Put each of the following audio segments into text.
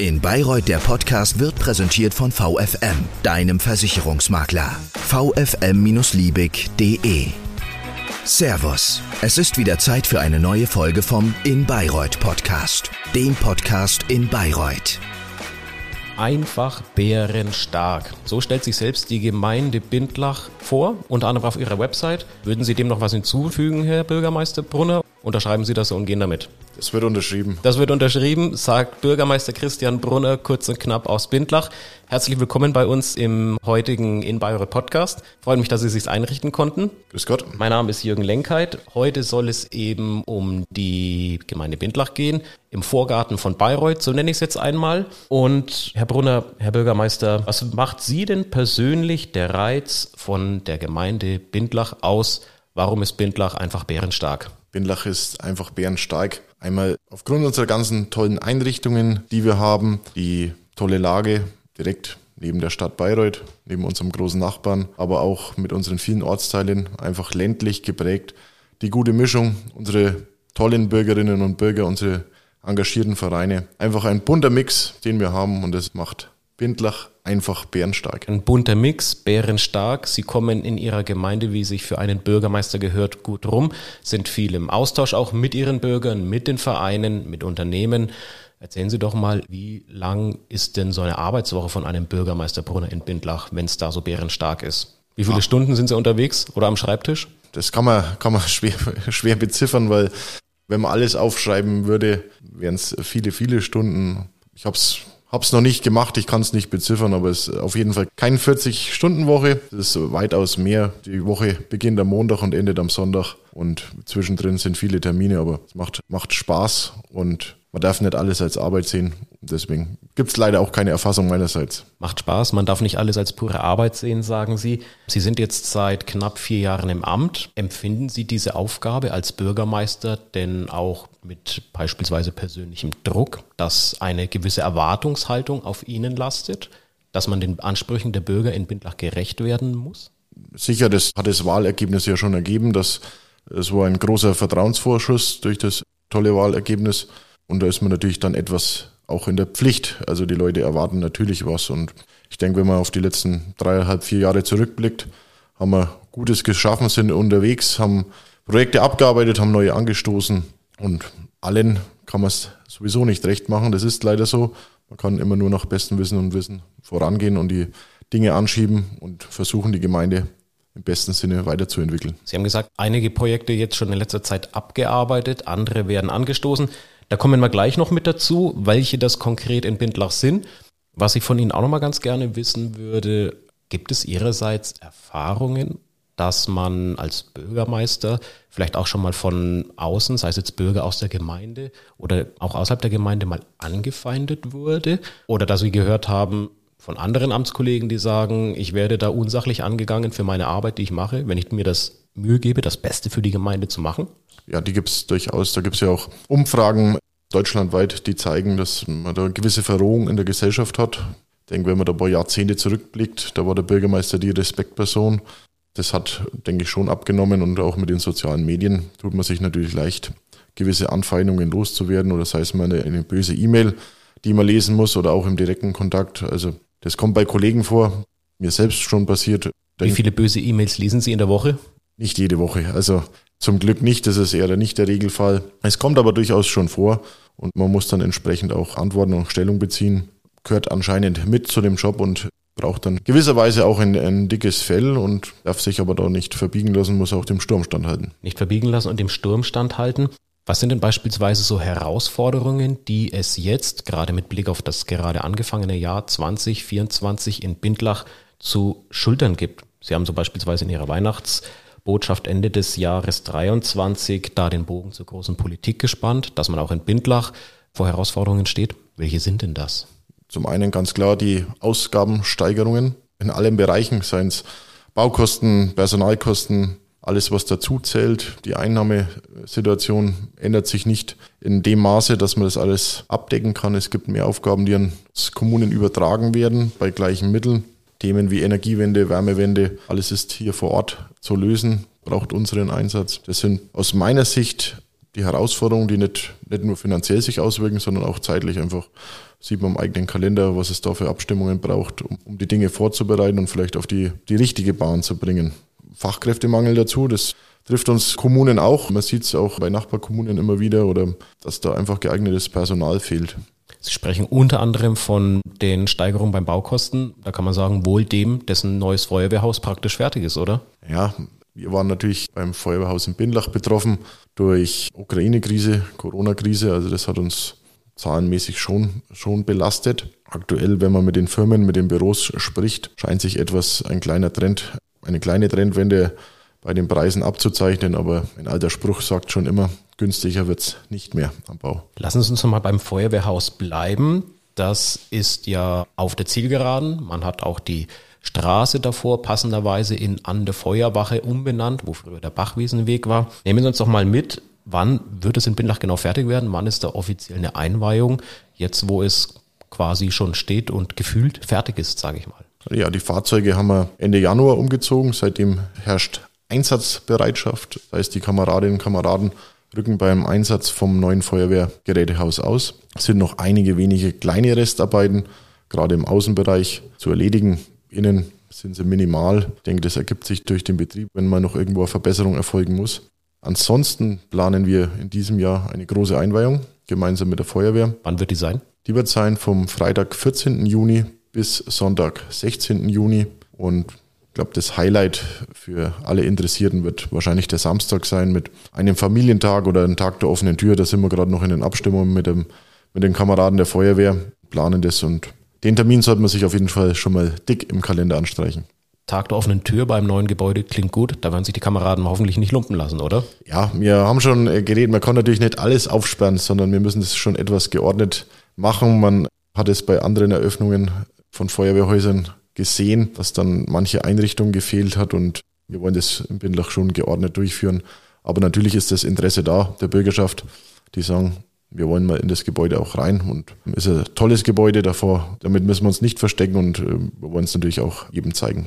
In Bayreuth der Podcast wird präsentiert von VFM, deinem Versicherungsmakler. vfm-liebig.de Servus, es ist wieder Zeit für eine neue Folge vom In Bayreuth Podcast, dem Podcast in Bayreuth. Einfach bärenstark. So stellt sich selbst die Gemeinde Bindlach vor, unter anderem auf ihrer Website. Würden Sie dem noch was hinzufügen, Herr Bürgermeister Brunner? Unterschreiben Sie das und gehen damit. Das wird unterschrieben. Das wird unterschrieben, sagt Bürgermeister Christian Brunner kurz und knapp aus Bindlach. Herzlich willkommen bei uns im heutigen In Bayreuth Podcast. Freut mich, dass Sie sich einrichten konnten. Grüß Gott. Mein Name ist Jürgen Lenkheit. Heute soll es eben um die Gemeinde Bindlach gehen, im Vorgarten von Bayreuth, so nenne ich es jetzt einmal. Und Herr Brunner, Herr Bürgermeister, was macht Sie denn persönlich der Reiz von der Gemeinde Bindlach aus? Warum ist Bindlach einfach bärenstark? Bindlach ist einfach bärenstark. Einmal aufgrund unserer ganzen tollen Einrichtungen, die wir haben, die tolle Lage direkt neben der Stadt Bayreuth, neben unserem großen Nachbarn, aber auch mit unseren vielen Ortsteilen einfach ländlich geprägt. Die gute Mischung, unsere tollen Bürgerinnen und Bürger, unsere engagierten Vereine. Einfach ein bunter Mix, den wir haben und das macht Bindlach einfach bärenstark. Ein bunter Mix, bärenstark. Sie kommen in ihrer Gemeinde, wie sich für einen Bürgermeister gehört, gut rum, sind viel im Austausch auch mit ihren Bürgern, mit den Vereinen, mit Unternehmen. Erzählen Sie doch mal, wie lang ist denn so eine Arbeitswoche von einem Bürgermeister Brunner in Bindlach, wenn es da so bärenstark ist? Wie viele Ach. Stunden sind Sie unterwegs oder am Schreibtisch? Das kann man, kann man schwer, schwer beziffern, weil wenn man alles aufschreiben würde, wären es viele, viele Stunden. Ich habe es Hab's noch nicht gemacht, ich kann es nicht beziffern, aber es ist auf jeden Fall keine 40-Stunden-Woche. Das ist weitaus mehr. Die Woche beginnt am Montag und endet am Sonntag. Und zwischendrin sind viele Termine, aber es macht, macht Spaß und man darf nicht alles als Arbeit sehen. Deswegen gibt es leider auch keine Erfassung meinerseits. Macht Spaß, man darf nicht alles als pure Arbeit sehen, sagen Sie. Sie sind jetzt seit knapp vier Jahren im Amt. Empfinden Sie diese Aufgabe als Bürgermeister denn auch mit beispielsweise persönlichem Druck, dass eine gewisse Erwartungshaltung auf Ihnen lastet, dass man den Ansprüchen der Bürger in Bindlach gerecht werden muss? Sicher, das hat das Wahlergebnis ja schon ergeben, dass es war ein großer Vertrauensvorschuss durch das tolle Wahlergebnis und da ist man natürlich dann etwas auch in der Pflicht. Also die Leute erwarten natürlich was. Und ich denke, wenn man auf die letzten dreieinhalb, vier Jahre zurückblickt, haben wir Gutes geschaffen, sind unterwegs, haben Projekte abgearbeitet, haben neue angestoßen. Und allen kann man es sowieso nicht recht machen. Das ist leider so. Man kann immer nur nach bestem Wissen und Wissen vorangehen und die Dinge anschieben und versuchen, die Gemeinde im besten Sinne weiterzuentwickeln. Sie haben gesagt, einige Projekte jetzt schon in letzter Zeit abgearbeitet, andere werden angestoßen. Da kommen wir gleich noch mit dazu, welche das konkret in Bindlach sind. Was ich von Ihnen auch noch mal ganz gerne wissen würde, gibt es Ihrerseits Erfahrungen, dass man als Bürgermeister vielleicht auch schon mal von außen, sei es jetzt Bürger aus der Gemeinde oder auch außerhalb der Gemeinde mal angefeindet wurde? Oder dass Sie gehört haben von anderen Amtskollegen, die sagen, ich werde da unsachlich angegangen für meine Arbeit, die ich mache, wenn ich mir das Mühe gebe, das Beste für die Gemeinde zu machen? ja, die gibt es durchaus. Da gibt es ja auch Umfragen deutschlandweit, die zeigen, dass man da eine gewisse Verrohung in der Gesellschaft hat. Ich denke, wenn man da ein paar Jahrzehnte zurückblickt, da war der Bürgermeister die Respektperson. Das hat, denke ich, schon abgenommen und auch mit den sozialen Medien tut man sich natürlich leicht, gewisse Anfeindungen loszuwerden oder sei es mal eine, eine böse E-Mail, die man lesen muss oder auch im direkten Kontakt. Also das kommt bei Kollegen vor, mir selbst schon passiert. Wie viele böse E-Mails lesen Sie in der Woche? Nicht jede Woche. Also zum Glück nicht, das ist eher nicht der Regelfall. Es kommt aber durchaus schon vor und man muss dann entsprechend auch Antworten und Stellung beziehen. Gehört anscheinend mit zu dem Job und braucht dann gewisserweise auch ein, ein, dickes Fell und darf sich aber da nicht verbiegen lassen, muss auch dem Sturm standhalten. Nicht verbiegen lassen und dem Sturm standhalten. Was sind denn beispielsweise so Herausforderungen, die es jetzt, gerade mit Blick auf das gerade angefangene Jahr 2024 in Bindlach zu schultern gibt? Sie haben so beispielsweise in Ihrer Weihnachts- Botschaft Ende des Jahres 23 da den Bogen zur großen Politik gespannt, dass man auch in Bindlach vor Herausforderungen steht. Welche sind denn das? Zum einen ganz klar die Ausgabensteigerungen in allen Bereichen, seien es Baukosten, Personalkosten, alles, was dazu zählt. Die Einnahmesituation ändert sich nicht in dem Maße, dass man das alles abdecken kann. Es gibt mehr Aufgaben, die an Kommunen übertragen werden bei gleichen Mitteln. Themen wie Energiewende, Wärmewende, alles ist hier vor Ort zu lösen, braucht unseren Einsatz. Das sind aus meiner Sicht die Herausforderungen, die nicht, nicht nur finanziell sich auswirken, sondern auch zeitlich einfach sieht man im eigenen Kalender, was es da für Abstimmungen braucht, um, um die Dinge vorzubereiten und vielleicht auf die, die richtige Bahn zu bringen. Fachkräftemangel dazu, das trifft uns Kommunen auch. Man sieht es auch bei Nachbarkommunen immer wieder oder dass da einfach geeignetes Personal fehlt. Sie sprechen unter anderem von den Steigerungen beim Baukosten. Da kann man sagen, wohl dem, dessen neues Feuerwehrhaus praktisch fertig ist, oder? Ja, wir waren natürlich beim Feuerwehrhaus in Bindlach betroffen durch Ukraine-Krise, Corona-Krise. Also das hat uns zahlenmäßig schon, schon belastet. Aktuell, wenn man mit den Firmen, mit den Büros spricht, scheint sich etwas ein kleiner Trend, eine kleine Trendwende bei den Preisen abzuzeichnen. Aber ein alter Spruch sagt schon immer, günstiger wird es nicht mehr am Bau. Lassen Sie uns noch mal beim Feuerwehrhaus bleiben. Das ist ja auf der Zielgeraden. Man hat auch die Straße davor passenderweise in An der Feuerwache umbenannt, wo früher der Bachwiesenweg war. Nehmen Sie uns doch mal mit, wann wird es in Bindlach genau fertig werden? Wann ist da offiziell eine Einweihung? Jetzt, wo es quasi schon steht und gefühlt fertig ist, sage ich mal. Ja, die Fahrzeuge haben wir Ende Januar umgezogen. Seitdem herrscht Einsatzbereitschaft. Das heißt, die Kameradinnen und Kameraden rücken beim Einsatz vom neuen Feuerwehrgerätehaus aus. Es sind noch einige wenige kleine Restarbeiten, gerade im Außenbereich, zu erledigen. Innen sind sie minimal. Ich denke, das ergibt sich durch den Betrieb, wenn mal noch irgendwo eine Verbesserung erfolgen muss. Ansonsten planen wir in diesem Jahr eine große Einweihung gemeinsam mit der Feuerwehr. Wann wird die sein? Die wird sein vom Freitag 14. Juni bis Sonntag 16. Juni. Und ich glaube, das Highlight für alle Interessierten wird wahrscheinlich der Samstag sein mit einem Familientag oder einem Tag der offenen Tür. Da sind wir gerade noch in den Abstimmungen mit, dem, mit den Kameraden der Feuerwehr, planen das und den Termin sollte man sich auf jeden Fall schon mal dick im Kalender anstreichen. Tag der offenen Tür beim neuen Gebäude klingt gut. Da werden sich die Kameraden hoffentlich nicht lumpen lassen, oder? Ja, wir haben schon äh, geredet, man kann natürlich nicht alles aufsperren, sondern wir müssen das schon etwas geordnet machen. Man hat es bei anderen Eröffnungen von Feuerwehrhäusern gesehen, dass dann manche Einrichtung gefehlt hat und wir wollen das in Bindlach schon geordnet durchführen. Aber natürlich ist das Interesse da der Bürgerschaft, die sagen, wir wollen mal in das Gebäude auch rein und es ist ein tolles Gebäude davor. Damit müssen wir uns nicht verstecken und äh, wir wollen es natürlich auch jedem zeigen.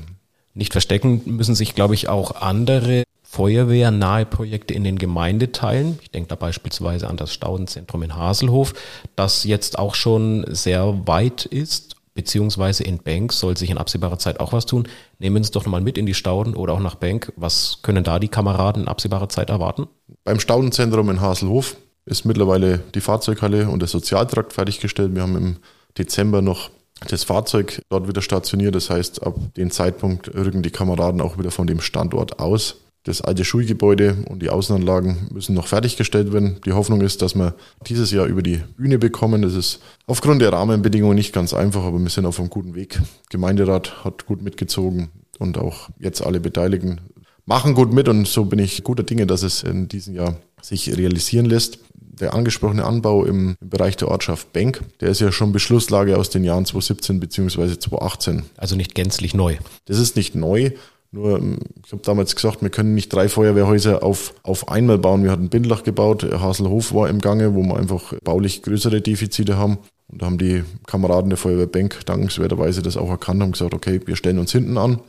Nicht verstecken müssen sich, glaube ich, auch andere feuerwehrnahe Projekte in den Gemeindeteilen. Ich denke da beispielsweise an das Staudenzentrum in Haselhof, das jetzt auch schon sehr weit ist, beziehungsweise in Bank soll sich in absehbarer Zeit auch was tun. Nehmen Sie es doch nochmal mit in die Stauden oder auch nach Bank. Was können da die Kameraden in absehbarer Zeit erwarten? Beim Staudenzentrum in Haselhof ist mittlerweile die Fahrzeughalle und der Sozialtrakt fertiggestellt. Wir haben im Dezember noch das Fahrzeug dort wieder stationiert. Das heißt, ab dem Zeitpunkt rücken die Kameraden auch wieder von dem Standort aus. Das alte Schulgebäude und die Außenanlagen müssen noch fertiggestellt werden. Die Hoffnung ist, dass wir dieses Jahr über die Bühne bekommen. Das ist aufgrund der Rahmenbedingungen nicht ganz einfach, aber wir sind auf einem guten Weg. Gemeinderat hat gut mitgezogen und auch jetzt alle Beteiligten machen gut mit und so bin ich guter Dinge, dass es in diesem Jahr sich realisieren lässt der angesprochene Anbau im, im, Bereich der Ortschaft Benk, der ist ja schon Beschlusslage aus den Jahren 2017 bzw. 2018. Also nicht gänzlich neu. Das ist nicht neu. Nur, ähm, ich habe damals gesagt, wir können nicht drei Feuerwehrhäuser auf, auf einmal bauen. Wir hatten Bindlach gebaut, Haselhof war im Gange, wo wir einfach baulich größere Defizite haben. Und da haben die Kameraden der Feuerwehr Benk dankenswerterweise das auch erkannt und gesagt, okay, wir stellen uns hinten an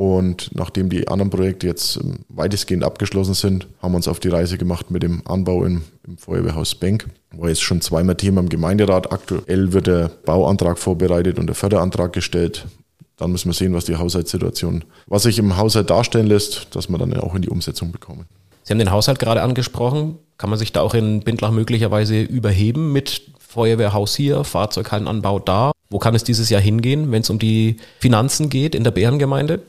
und nachdem die anderen Projekte jetzt ähm, weitestgehend abgeschlossen sind, haben wir uns auf die Reise gemacht mit dem Anbau im, im Feuerwehrhaus Benk. War jetzt schon zweimal Thema im Gemeinderat. Aktuell wird der Bauantrag vorbereitet und der Förderantrag gestellt. Dann müssen wir sehen, was die Haushaltssituation, was sich im Haushalt darstellen lässt, dass wir dann auch in die Umsetzung bekommen. Sie haben den Haushalt gerade angesprochen. Kann man sich da auch in Bindlach möglicherweise überheben mit Feuerwehrhaus hier, Fahrzeughallenanbau da? Wo kann es dieses Jahr hingehen, wenn es um die Finanzen geht in der Bärengemeinde?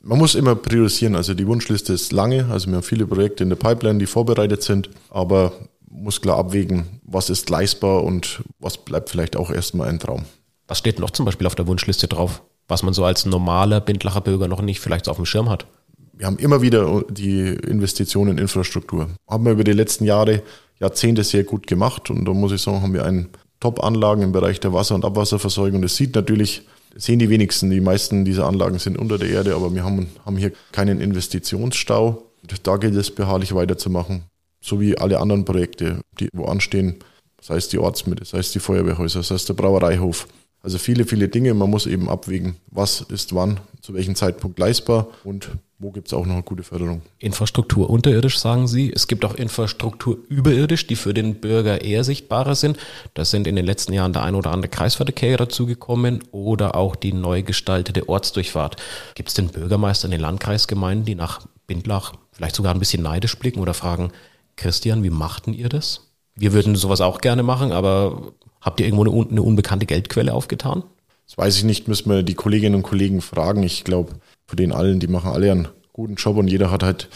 Man muss immer priorisieren. Also die Wunschliste ist lange. Also wir haben viele Projekte in der Pipeline, die vorbereitet sind. Aber muss klar abwägen, was ist leistbar und was bleibt vielleicht auch erstmal ein Traum. Was steht noch zum Beispiel auf der Wunschliste drauf, was man so als normaler Bindlacher Bürger noch nicht vielleicht so auf dem Schirm hat? Wir haben immer wieder die Investitionen in Infrastruktur. Haben wir über die letzten Jahre, Jahrzehnte sehr gut gemacht und da muss ich sagen, haben wir einen Top-Anlagen im Bereich der Wasser- und Abwasserversorgung. Das sieht natürlich, sehen die wenigsten. Die meisten dieser Anlagen sind unter der Erde, aber wir haben, haben hier keinen Investitionsstau. Da gilt es beharrlich weiterzumachen. So wie alle anderen Projekte, die wo anstehen, sei es die Ortsmitte, sei es die Feuerwehrhäuser, sei es der Brauereihof. Also viele, viele Dinge. Man muss eben abwägen, was ist wann, zu welchem Zeitpunkt leistbar und wo gibt es auch noch eine gute Förderung. Infrastruktur unterirdisch, sagen Sie. Es gibt auch Infrastruktur überirdisch, die für den Bürger eher sichtbarer sind. Da sind in den letzten Jahren der ein oder andere Kreisverkehr dazugekommen oder auch die neu gestaltete Ortsdurchfahrt. Gibt es den Bürgermeister in den Landkreisgemeinden, die nach Bindlach vielleicht sogar ein bisschen neidisch blicken oder fragen, Christian, wie machten ihr das? Wir würden sowas auch gerne machen, aber habt ihr irgendwo eine, eine unbekannte Geldquelle aufgetan? Das weiß ich nicht, müssen wir die Kolleginnen und Kollegen fragen. Ich glaube, von denen allen, die machen alle einen guten Job und jeder hat halt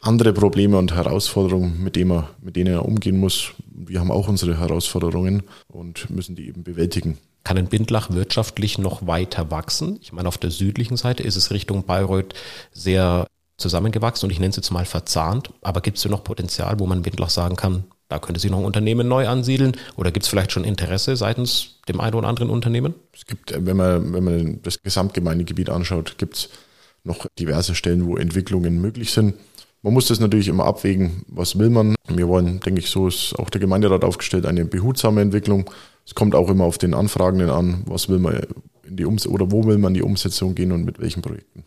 andere Probleme und Herausforderungen, mit denen er, mit denen er umgehen muss. Wir haben auch unsere Herausforderungen und müssen die eben bewältigen. Kann ein Bindlach wirtschaftlich noch weiter wachsen? Ich meine, auf der südlichen Seite ist es Richtung Bayreuth sehr zusammengewachsen und ich nenne es jetzt mal verzahnt. Aber gibt es denn noch Potenzial, wo man Bindlach sagen kann, da könnte sich noch ein Unternehmen neu ansiedeln? Oder gibt es vielleicht schon Interesse seitens dem einen oder anderen Unternehmen? Es gibt, wenn man, wenn man das Gesamtgemeindegebiet anschaut, gibt es noch diverse Stellen, wo Entwicklungen möglich sind. Man muss das natürlich immer abwägen, was will man. Wir wollen, denke ich, so ist auch der Gemeinderat aufgestellt, eine behutsame Entwicklung. Es kommt auch immer auf den Anfragenden an, was will man in die Ums oder wo will man in die Umsetzung gehen und mit welchen Projekten.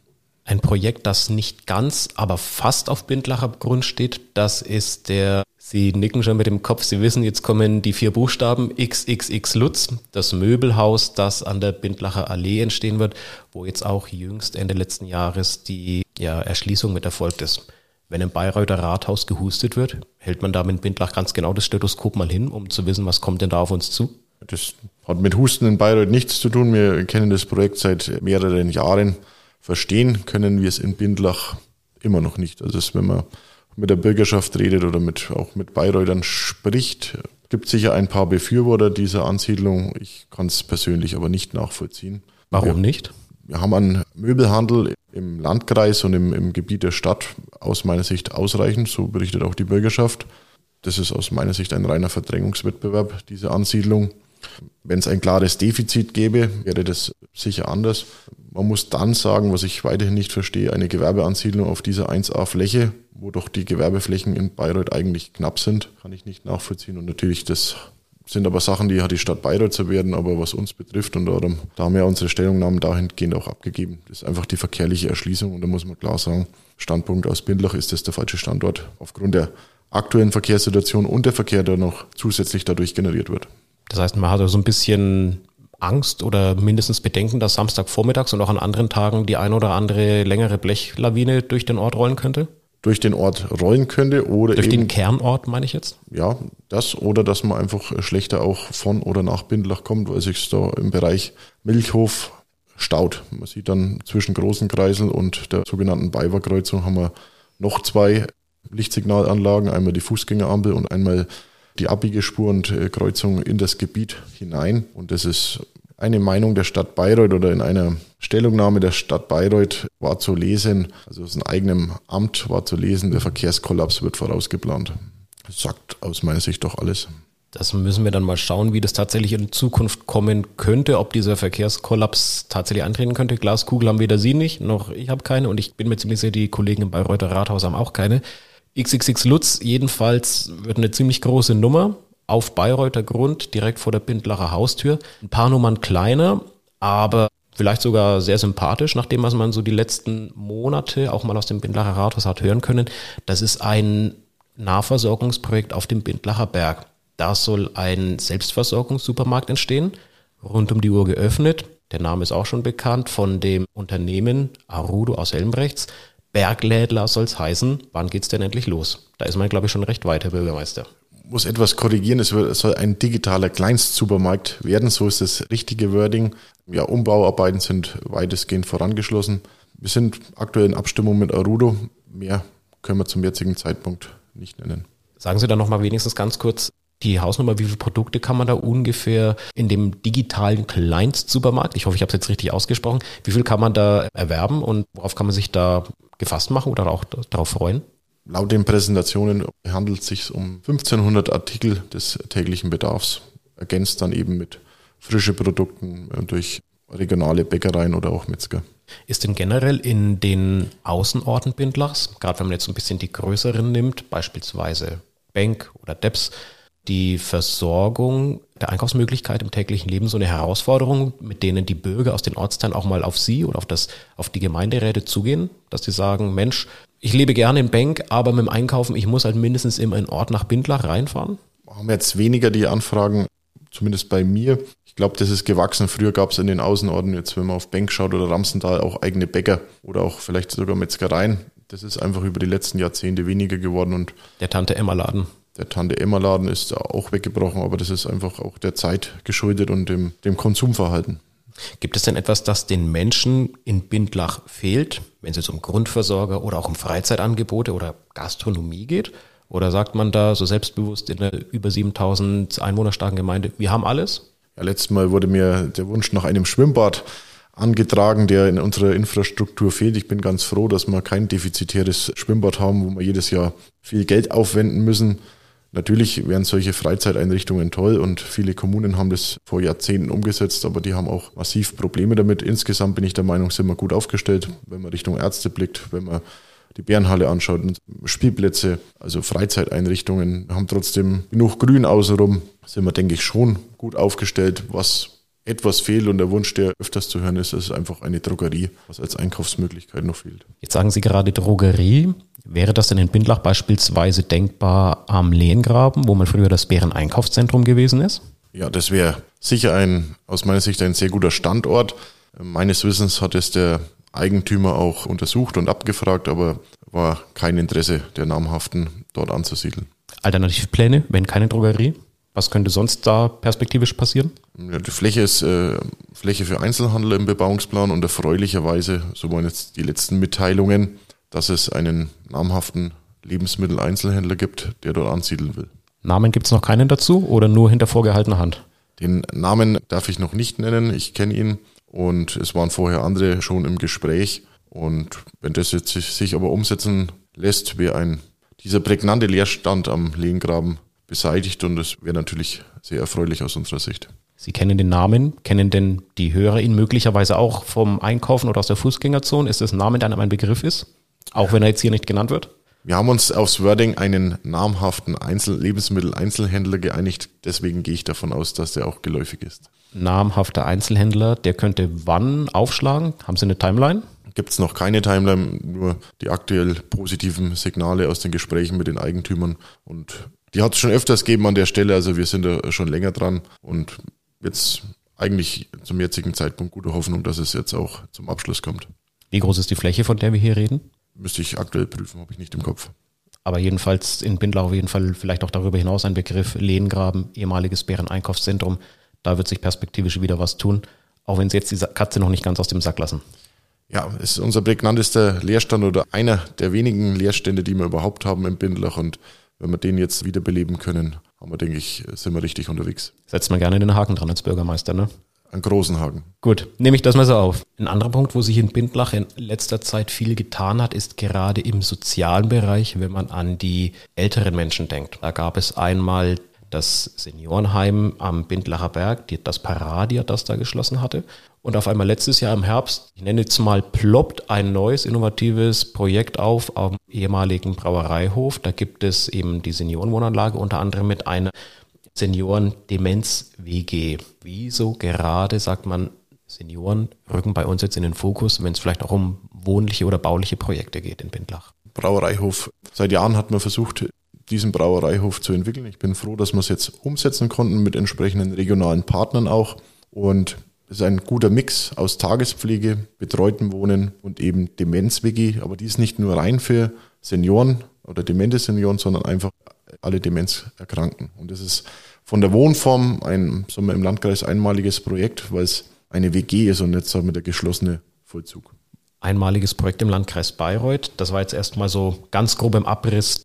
Ein Projekt, das nicht ganz, aber fast auf Bindlacher Grund steht, das ist der, Sie nicken schon mit dem Kopf, Sie wissen, jetzt kommen die vier Buchstaben XXX Lutz, das Möbelhaus, das an der Bindlacher Allee entstehen wird, wo jetzt auch jüngst Ende letzten Jahres die ja, Erschließung mit erfolgt ist. Wenn im Bayreuther Rathaus gehustet wird, hält man da mit Bindlach ganz genau das Stethoskop mal hin, um zu wissen, was kommt denn da auf uns zu? Das hat mit Husten in Bayreuth nichts zu tun. Wir kennen das Projekt seit mehreren Jahren verstehen können wir es in Bindlach immer noch nicht. Also wenn man mit der Bürgerschaft redet oder mit, auch mit Bayreutern spricht, gibt sicher ein paar Befürworter dieser Ansiedlung. Ich kann es persönlich aber nicht nachvollziehen. Warum nicht? Wir haben einen Möbelhandel im Landkreis und im, im Gebiet der Stadt aus meiner Sicht ausreichend, so berichtet auch die Bürgerschaft. Das ist aus meiner Sicht ein reiner Verdrängungswettbewerb, diese Ansiedlung. Wenn es ein klares Defizit gäbe, wäre das sicher anders. Man muss dann sagen, was ich weiterhin nicht verstehe, eine Gewerbeansiedlung auf dieser 1A-Fläche, wo doch die Gewerbeflächen in Bayreuth eigentlich knapp sind, kann ich nicht nachvollziehen. Und natürlich, das sind aber Sachen, die hat die Stadt Bayreuth zu werden, aber was uns betrifft und darum, da haben wir unsere Stellungnahmen dahingehend auch abgegeben. Das ist einfach die verkehrliche Erschließung und da muss man klar sagen, Standpunkt aus Bindlach ist das der falsche Standort aufgrund der aktuellen Verkehrssituation und der Verkehr, der noch zusätzlich dadurch generiert wird. Das heißt, man hat so ein bisschen Angst oder mindestens Bedenken, dass Samstagvormittags und auch an anderen Tagen die ein oder andere längere Blechlawine durch den Ort rollen könnte? Durch den Ort rollen könnte oder durch eben, den Kernort, meine ich jetzt? Ja, das oder dass man einfach schlechter auch von oder nach Bindlach kommt, weil sich da im Bereich Milchhof staut. Man sieht dann zwischen Großen Kreisel und der sogenannten Beiwerkreuzung haben wir noch zwei Lichtsignalanlagen, einmal die Fußgängerampel und einmal die Abbiegespur und äh, Kreuzung in das Gebiet hinein. Und das ist eine Meinung der Stadt Bayreuth oder in einer Stellungnahme der Stadt Bayreuth war zu lesen, also aus einem eigenen Amt war zu lesen, der Verkehrskollaps wird vorausgeplant. Das sagt aus meiner Sicht doch alles. Das müssen wir dann mal schauen, wie das tatsächlich in Zukunft kommen könnte, ob dieser Verkehrskollaps tatsächlich eintreten könnte. Glaskugel haben weder Sie nicht, noch ich habe keine und ich bin mir ziemlich sicher, die Kollegen im Bayreuther Rathaus haben auch keine. XXX Lutz jedenfalls wird eine ziemlich große Nummer auf Bayreuther Grund, direkt vor der Bindlacher Haustür. Ein paar Nummern kleiner, aber vielleicht sogar sehr sympathisch, nachdem was man so die letzten Monate auch mal aus dem Bindlacher Rathaus hat hören können. Das ist ein Nahversorgungsprojekt auf dem Bindlacher Berg. Da soll ein Selbstversorgungssupermarkt entstehen, rund um die Uhr geöffnet. Der Name ist auch schon bekannt von dem Unternehmen Arudo aus Helmbrechts. Berglädler soll es heißen. Wann geht es denn endlich los? Da ist man, glaube ich, schon recht weit, Herr Bürgermeister. Muss etwas korrigieren, es soll ein digitaler Kleinstsupermarkt werden, so ist das richtige Wording. Ja, Umbauarbeiten sind weitestgehend vorangeschlossen. Wir sind aktuell in Abstimmung mit Arudo. Mehr können wir zum jetzigen Zeitpunkt nicht nennen. Sagen Sie dann nochmal wenigstens ganz kurz die Hausnummer, wie viele Produkte kann man da ungefähr in dem digitalen Kleinstsupermarkt, ich hoffe, ich habe es jetzt richtig ausgesprochen, wie viel kann man da erwerben und worauf kann man sich da gefasst machen oder auch darauf freuen? Laut den Präsentationen handelt es sich um 1500 Artikel des täglichen Bedarfs, ergänzt dann eben mit frischen Produkten durch regionale Bäckereien oder auch Metzger. Ist denn generell in den Außenorten Bindlachs, gerade wenn man jetzt ein bisschen die größeren nimmt, beispielsweise Bank oder Deps, die Versorgung der Einkaufsmöglichkeit im täglichen Leben so eine Herausforderung, mit denen die Bürger aus den Ortsteilen auch mal auf Sie oder auf das, auf die Gemeinderäte zugehen, dass sie sagen, Mensch, ich lebe gerne in Bank, aber mit dem Einkaufen, ich muss halt mindestens immer in Ort nach Bindlach reinfahren? Haben jetzt weniger die Anfragen, zumindest bei mir. Ich glaube, das ist gewachsen. Früher gab es in den Außenorten, jetzt wenn man auf Bank schaut oder Ramsental, auch eigene Bäcker oder auch vielleicht sogar Metzgereien. Das ist einfach über die letzten Jahrzehnte weniger geworden und der Tante Emma Laden. Der Tante Emma Laden ist auch weggebrochen, aber das ist einfach auch der Zeit geschuldet und dem, dem Konsumverhalten. Gibt es denn etwas, das den Menschen in Bindlach fehlt, wenn es jetzt um Grundversorger oder auch um Freizeitangebote oder Gastronomie geht? Oder sagt man da so selbstbewusst in der über 7000 Einwohner starken Gemeinde, wir haben alles? Ja, letztes Mal wurde mir der Wunsch nach einem Schwimmbad angetragen, der in unserer Infrastruktur fehlt. Ich bin ganz froh, dass wir kein defizitäres Schwimmbad haben, wo wir jedes Jahr viel Geld aufwenden müssen. Natürlich wären solche Freizeiteinrichtungen toll und viele Kommunen haben das vor Jahrzehnten umgesetzt, aber die haben auch massiv Probleme damit. Insgesamt bin ich der Meinung, sind wir gut aufgestellt, wenn man Richtung Ärzte blickt, wenn man die Bärenhalle anschaut und Spielplätze, also Freizeiteinrichtungen haben trotzdem genug Grün außenrum, sind wir, denke ich, schon gut aufgestellt. Was etwas fehlt und der Wunsch, der öfters zu hören ist, ist einfach eine Drogerie, was als Einkaufsmöglichkeit noch fehlt. Jetzt sagen Sie gerade Drogerie. Wäre das denn in Bindlach beispielsweise denkbar am Lehengraben, wo man früher das Bäreneinkaufszentrum gewesen ist? Ja, das wäre sicher ein, aus meiner Sicht ein sehr guter Standort. Meines Wissens hat es der Eigentümer auch untersucht und abgefragt, aber war kein Interesse der Namhaften, dort anzusiedeln. Alternativpläne, wenn keine Drogerie? Was könnte sonst da perspektivisch passieren? Ja, die Fläche ist äh, Fläche für Einzelhandel im Bebauungsplan und erfreulicherweise, so waren jetzt die letzten Mitteilungen, dass es einen namhaften Lebensmitteleinzelhändler gibt, der dort ansiedeln will. Namen gibt es noch keinen dazu oder nur hinter vorgehaltener Hand? Den Namen darf ich noch nicht nennen, ich kenne ihn und es waren vorher andere schon im Gespräch. Und wenn das jetzt sich aber umsetzen lässt, wäre ein dieser prägnante Leerstand am Lehengraben beseitigt und das wäre natürlich sehr erfreulich aus unserer Sicht. Sie kennen den Namen, kennen denn die Hörer ihn möglicherweise auch vom Einkaufen oder aus der Fußgängerzone? Ist das ein Name, der einem ein Begriff ist? Auch wenn er jetzt hier nicht genannt wird? Wir haben uns aufs Wording einen namhaften Einzel Lebensmitteleinzelhändler geeinigt. Deswegen gehe ich davon aus, dass der auch geläufig ist. Namhafter Einzelhändler, der könnte wann aufschlagen? Haben Sie eine Timeline? Gibt es noch keine Timeline, nur die aktuell positiven Signale aus den Gesprächen mit den Eigentümern. Und die hat es schon öfters gegeben an der Stelle, also wir sind da schon länger dran und jetzt eigentlich zum jetzigen Zeitpunkt gute Hoffnung, dass es jetzt auch zum Abschluss kommt. Wie groß ist die Fläche, von der wir hier reden? Müsste ich aktuell prüfen, habe ich nicht im Kopf. Aber jedenfalls in Bindlau auf jeden Fall vielleicht auch darüber hinaus ein Begriff Lehngraben, ehemaliges Bäreneinkaufszentrum. Da wird sich perspektivisch wieder was tun, auch wenn Sie jetzt die Katze noch nicht ganz aus dem Sack lassen. Ja, es ist unser prägnantester Leerstand oder einer der wenigen Leerstände, die wir überhaupt haben im Bindlach und wenn wir den jetzt wiederbeleben können, haben wir, denke ich, sind wir richtig unterwegs. Setzt man gerne den Haken dran als Bürgermeister, ne? Einen großen Haken. Gut, nehme ich das mal so auf. Ein anderer Punkt, wo sich in Bindlach in letzter Zeit viel getan hat, ist gerade im sozialen Bereich, wenn man an die älteren Menschen denkt. Da gab es einmal das Seniorenheim am Bindlacher Berg, das Paradia, das da geschlossen hatte. Und auf einmal letztes Jahr im Herbst, ich nenne jetzt mal, ploppt ein neues innovatives Projekt auf am ehemaligen Brauereihof. Da gibt es eben die Seniorenwohnanlage unter anderem mit einer Senioren-Demenz-WG. Wieso gerade, sagt man, Senioren rücken bei uns jetzt in den Fokus, wenn es vielleicht auch um wohnliche oder bauliche Projekte geht in Bindlach? Brauereihof. Seit Jahren hat man versucht, diesen Brauereihof zu entwickeln. Ich bin froh, dass wir es jetzt umsetzen konnten mit entsprechenden regionalen Partnern auch. Und es ist ein guter Mix aus Tagespflege, betreuten Wohnen und eben Demenz-WG. Aber die ist nicht nur rein für Senioren oder demente Senioren, sondern einfach alle Demenzerkrankten. Und das ist von der Wohnform ein sagen wir, im Landkreis einmaliges Projekt, weil es eine WG ist und sagen wir, der geschlossene Vollzug. Einmaliges Projekt im Landkreis Bayreuth. Das war jetzt erstmal so ganz grob im Abriss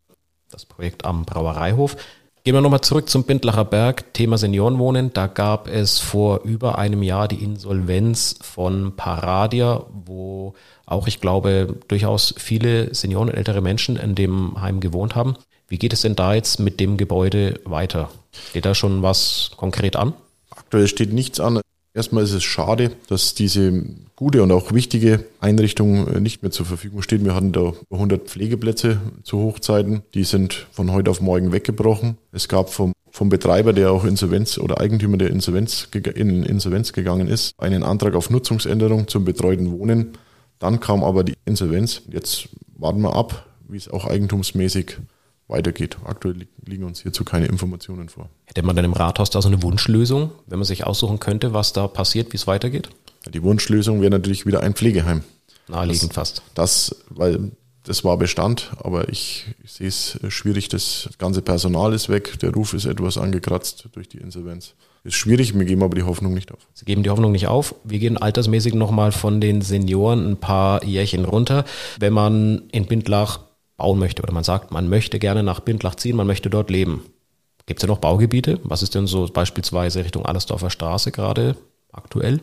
das Projekt am Brauereihof. Gehen wir nochmal zurück zum Bindlacher Berg, Thema Seniorenwohnen. Da gab es vor über einem Jahr die Insolvenz von Paradia, wo auch, ich glaube, durchaus viele Senioren und ältere Menschen in dem Heim gewohnt haben. Wie geht es denn da jetzt mit dem Gebäude weiter? Steht da schon was konkret an? Aktuell steht nichts an. Erstmal ist es schade, dass diese gute und auch wichtige Einrichtung äh, nicht mehr zur Verfügung steht. Wir hatten da 100 Pflegeplätze zu Hochzeiten. Die sind von heute auf morgen weggebrochen. Es gab vom, vom Betreiber, der auch Insolvenz oder Eigentümer der Insolvenz, in Insolvenz gegangen ist, einen Antrag auf Nutzungsänderung zum betreuten Wohnen. Dann kam aber die Insolvenz. Jetzt warten wir ab, wie es auch eigentumsmäßig weitergeht. Aktuell liegen uns hierzu keine Informationen vor. Hätte man dann im Rathaus da so eine Wunschlösung, wenn man sich aussuchen könnte, was da passiert, wie es weitergeht? Die Wunschlösung wäre natürlich wieder ein Pflegeheim. Naheliegend fast. Das, weil das war Bestand, aber ich, ich sehe es schwierig. Das ganze Personal ist weg, der Ruf ist etwas angekratzt durch die Insolvenz. Ist schwierig, wir geben aber die Hoffnung nicht auf. Sie geben die Hoffnung nicht auf. Wir gehen altersmäßig nochmal von den Senioren ein paar Jährchen runter. Wenn man in Bindlach bauen möchte oder man sagt, man möchte gerne nach Bindlach ziehen, man möchte dort leben. Gibt es ja noch Baugebiete? Was ist denn so beispielsweise Richtung Allersdorfer Straße gerade aktuell?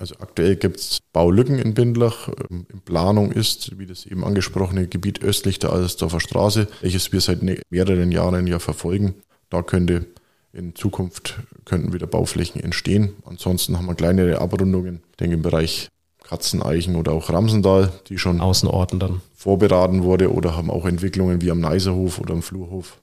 Also aktuell gibt es Baulücken in Bindlach. Ähm, in Planung ist, wie das eben angesprochene Gebiet östlich der Allersdorfer Straße, welches wir seit mehreren Jahren ja verfolgen. Da könnte in Zukunft könnten wieder Bauflächen entstehen. Ansonsten haben wir kleinere Abrundungen, ich denke im Bereich Katzeneichen oder auch Ramsendal, die schon Außenorten dann vorberaten wurde oder haben auch Entwicklungen wie am Neiserhof oder am Flurhof.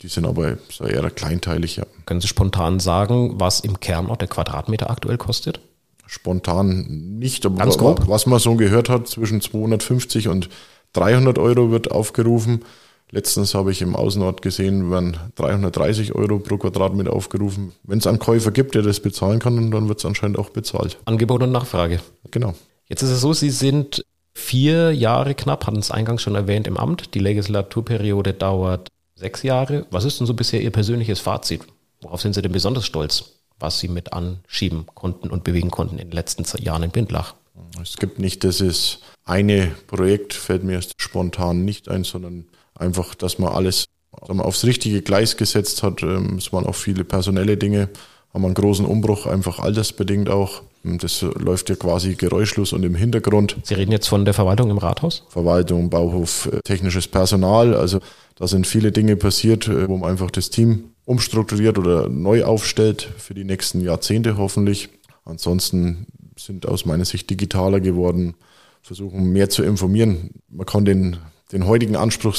Die sind aber eher kleinteilig, ja. Können Sie spontan sagen, was im Kernort der Quadratmeter aktuell kostet? Spontan nicht, aber Ganz grob. was man so gehört hat, zwischen 250 und 300 Euro wird aufgerufen. Letztens habe ich im Außenort gesehen, werden 330 Euro pro Quadratmeter aufgerufen. Wenn es einen Käufer gibt, der das bezahlen kann, dann wird es anscheinend auch bezahlt. Angebot und Nachfrage. Genau. Jetzt ist es so, Sie sind vier Jahre knapp, hatten es eingangs schon erwähnt, im Amt. Die Legislaturperiode dauert sechs Jahre. Was ist denn so bisher Ihr persönliches Fazit? Worauf sind Sie denn besonders stolz, was Sie mit anschieben konnten und bewegen konnten in den letzten Jahren in Bindlach? Es gibt nicht dieses eine Projekt, fällt mir spontan nicht ein, sondern einfach, dass man alles aufs richtige Gleis gesetzt hat. Ähm, es waren auch viele personelle Dinge, haben einen großen Umbruch, einfach altersbedingt auch. Das läuft ja quasi geräuschlos und im Hintergrund. Sie reden jetzt von der Verwaltung im Rathaus? Verwaltung, Bauhof, äh, technisches Personal. Also da sind viele Dinge passiert, äh, wo man einfach das Team umstrukturiert oder neu aufstellt für die nächsten Jahrzehnte hoffentlich. Ansonsten sind aus meiner Sicht digitaler geworden, versuchen mehr zu informieren. Man kann den, den heutigen Anspruch,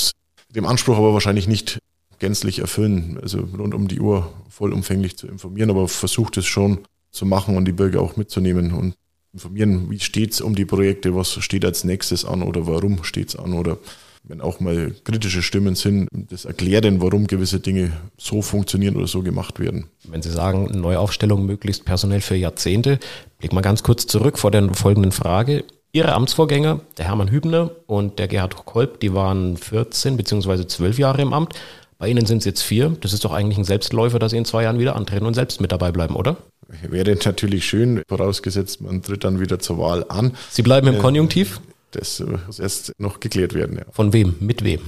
dem Anspruch aber wahrscheinlich nicht gänzlich erfüllen, also rund um die Uhr vollumfänglich zu informieren, aber versucht es schon zu machen und die Bürger auch mitzunehmen und informieren, wie steht es um die Projekte, was steht als nächstes an oder warum steht es an oder wenn auch mal kritische Stimmen sind, das erklären, warum gewisse Dinge so funktionieren oder so gemacht werden. Wenn Sie sagen, Neuaufstellung möglichst personell für Jahrzehnte, blick mal ganz kurz zurück vor der folgenden Frage. Ihre Amtsvorgänger, der Hermann Hübner und der Gerhard Kolb, die waren 14 bzw. 12 Jahre im Amt. Bei Ihnen sind es jetzt vier. Das ist doch eigentlich ein Selbstläufer, dass Sie in zwei Jahren wieder antreten und selbst mit dabei bleiben, oder? Wäre natürlich schön, vorausgesetzt, man tritt dann wieder zur Wahl an. Sie bleiben im äh, Konjunktiv? Das muss erst noch geklärt werden. Ja. Von wem? Mit wem?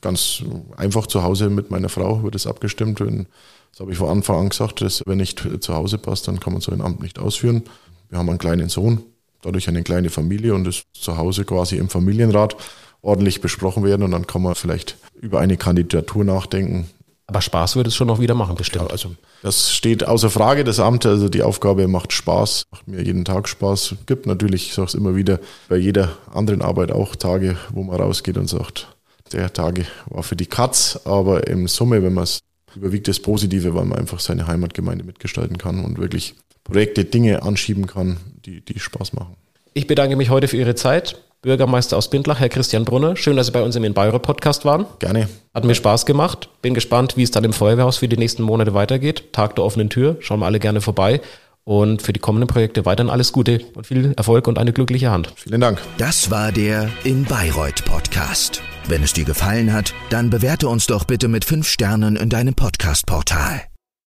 Ganz einfach zu Hause mit meiner Frau wird es abgestimmt. Das habe ich vor Anfang an gesagt, dass wenn nicht zu Hause passt, dann kann man so ein Amt nicht ausführen. Wir haben einen kleinen Sohn, dadurch eine kleine Familie und das zu Hause quasi im Familienrat ordentlich besprochen werden und dann kann man vielleicht über eine Kandidatur nachdenken. Aber Spaß wird es schon noch wieder machen, bestimmt. Ja, also das steht außer Frage, das Amt. Also die Aufgabe macht Spaß, macht mir jeden Tag Spaß. Gibt natürlich, ich sage es immer wieder, bei jeder anderen Arbeit auch Tage, wo man rausgeht und sagt, der Tage war für die Katz, aber im Summe, wenn man es überwiegt das Positive, weil man einfach seine Heimatgemeinde mitgestalten kann und wirklich Projekte, Dinge anschieben kann, die, die Spaß machen. Ich bedanke mich heute für Ihre Zeit. Bürgermeister aus Bindlach, Herr Christian Brunner. Schön, dass Sie bei uns im In-Bayreuth-Podcast waren. Gerne. Hat mir Spaß gemacht. Bin gespannt, wie es dann im Feuerwehrhaus für die nächsten Monate weitergeht. Tag der offenen Tür. Schauen wir alle gerne vorbei. Und für die kommenden Projekte weiterhin alles Gute und viel Erfolg und eine glückliche Hand. Vielen Dank. Das war der In Bayreuth Podcast. Wenn es dir gefallen hat, dann bewerte uns doch bitte mit fünf Sternen in deinem Podcast-Portal.